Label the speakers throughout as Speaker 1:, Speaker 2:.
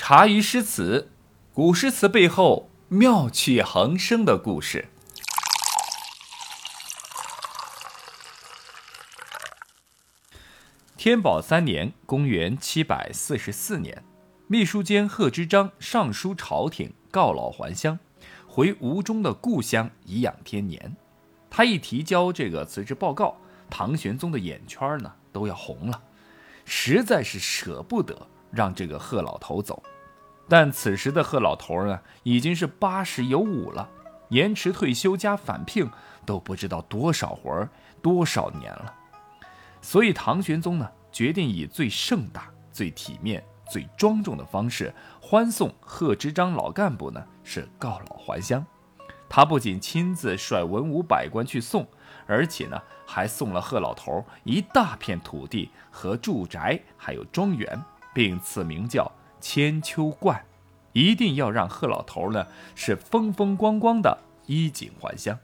Speaker 1: 茶余诗词，古诗词背后妙趣横生的故事。天宝三年（公元七百四十四年），秘书监贺知章上书朝廷，告老还乡，回吴中的故乡颐养天年。他一提交这个辞职报告，唐玄宗的眼圈呢都要红了，实在是舍不得。让这个贺老头走，但此时的贺老头呢，已经是八十有五了，延迟退休加返聘都不知道多少活儿多少年了。所以唐玄宗呢，决定以最盛大、最体面、最庄重的方式欢送贺知章老干部呢，是告老还乡。他不仅亲自率文武百官去送，而且呢，还送了贺老头一大片土地和住宅，还有庄园。并赐名叫千秋观，一定要让贺老头呢是风风光光的衣锦还乡。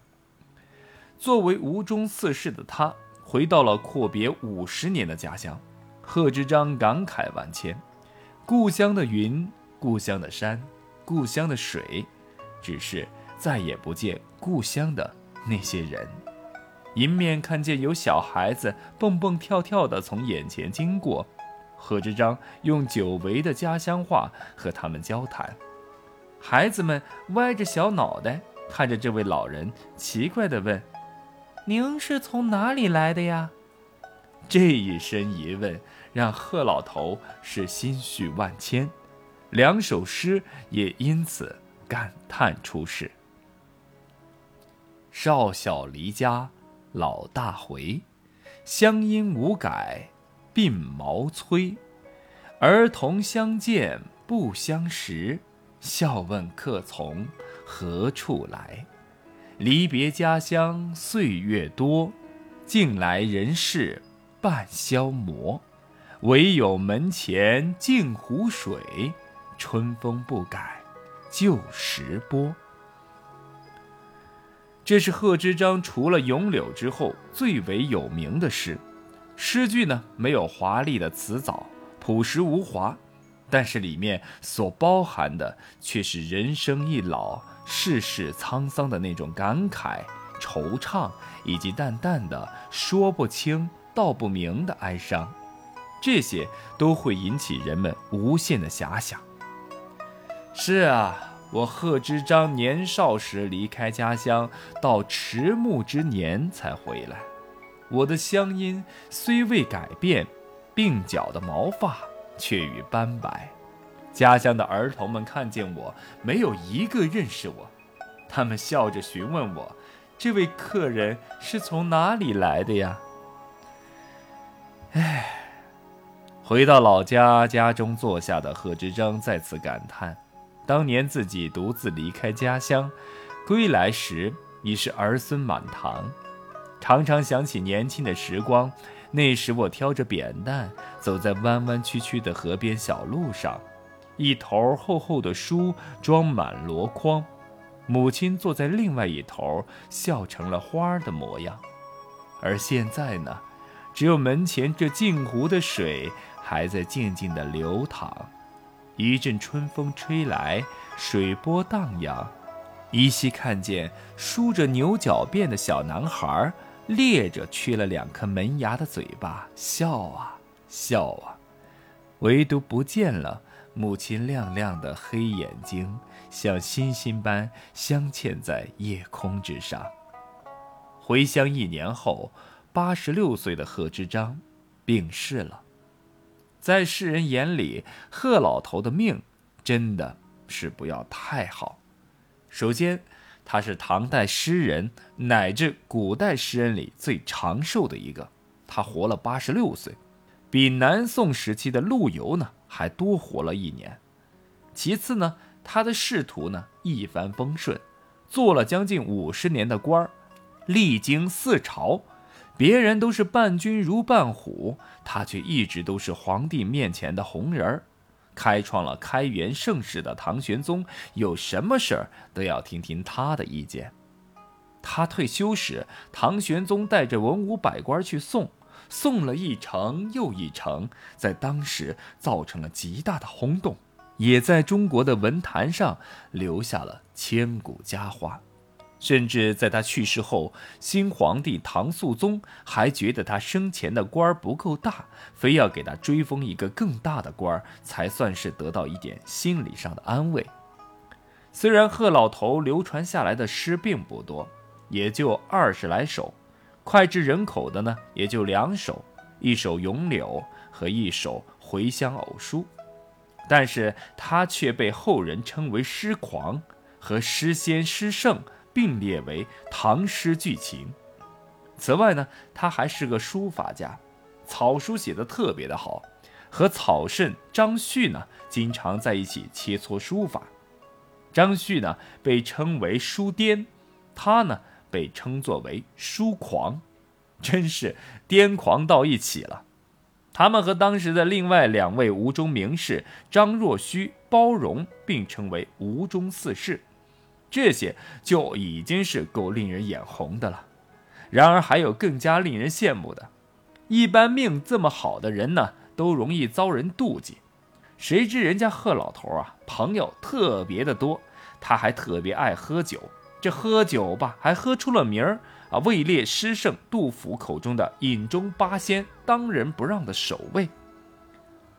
Speaker 1: 作为吴中四世的他，回到了阔别五十年的家乡，贺知章感慨万千。故乡的云，故乡的山，故乡的水，只是再也不见故乡的那些人。迎面看见有小孩子蹦蹦跳跳的从眼前经过。贺知章用久违的家乡话和他们交谈，孩子们歪着小脑袋看着这位老人，奇怪地问：“您是从哪里来的呀？”这一声疑问让贺老头是心绪万千，两首诗也因此感叹出世：“少小离家老大回，乡音无改。”鬓毛衰，儿童相见不相识，笑问客从何处来。离别家乡岁月多，近来人事半消磨。唯有门前镜湖水，春风不改旧时波。这是贺知章除了《咏柳》之后最为有名的诗。诗句呢，没有华丽的辞藻，朴实无华，但是里面所包含的却是人生易老、世事沧桑的那种感慨、惆怅，以及淡淡的说不清道不明的哀伤，这些都会引起人们无限的遐想。是啊，我贺知章年少时离开家乡，到迟暮之年才回来。我的乡音虽未改变，鬓角的毛发却已斑白。家乡的儿童们看见我，没有一个认识我。他们笑着询问我：“这位客人是从哪里来的呀？”唉，回到老家，家中坐下的贺知章再次感叹：当年自己独自离开家乡，归来时已是儿孙满堂。常常想起年轻的时光，那时我挑着扁担，走在弯弯曲曲的河边小路上，一头厚厚的书装满箩筐，母亲坐在另外一头，笑成了花的模样。而现在呢，只有门前这镜湖的水还在静静地流淌，一阵春风吹来，水波荡漾，依稀看见梳着牛角辫的小男孩。裂着缺了两颗门牙的嘴巴，笑啊笑啊，唯独不见了母亲亮亮的黑眼睛，像星星般镶嵌在夜空之上。回乡一年后，八十六岁的贺知章病逝了。在世人眼里，贺老头的命真的是不要太好。首先。他是唐代诗人乃至古代诗人里最长寿的一个，他活了八十六岁，比南宋时期的陆游呢还多活了一年。其次呢，他的仕途呢一帆风顺，做了将近五十年的官儿，历经四朝，别人都是伴君如伴虎，他却一直都是皇帝面前的红人儿。开创了开元盛世的唐玄宗，有什么事儿都要听听他的意见。他退休时，唐玄宗带着文武百官去送，送了一程又一程，在当时造成了极大的轰动。也在中国的文坛上留下了千古佳话。甚至在他去世后，新皇帝唐肃宗还觉得他生前的官儿不够大，非要给他追封一个更大的官儿，才算是得到一点心理上的安慰。虽然贺老头流传下来的诗并不多，也就二十来首，脍炙人口的呢也就两首，一首《咏柳》和一首《回乡偶书》，但是他却被后人称为诗狂和诗仙诗圣。并列为唐诗巨情。此外呢，他还是个书法家，草书写的特别的好，和草圣张旭呢经常在一起切磋书法。张旭呢被称为书癫，他呢被称作为书狂，真是癫狂到一起了。他们和当时的另外两位吴中名士张若虚、包容并称为吴中四士。这些就已经是够令人眼红的了。然而还有更加令人羡慕的，一般命这么好的人呢，都容易遭人妒忌。谁知人家贺老头啊，朋友特别的多，他还特别爱喝酒。这喝酒吧，还喝出了名儿啊，位列诗圣杜甫口中的饮中八仙，当仁不让的首位。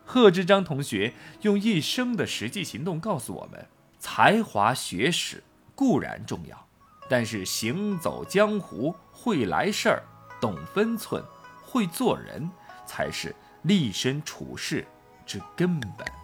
Speaker 1: 贺知章同学用一生的实际行动告诉我们：才华学识。固然重要，但是行走江湖、会来事儿、懂分寸、会做人，才是立身处世之根本。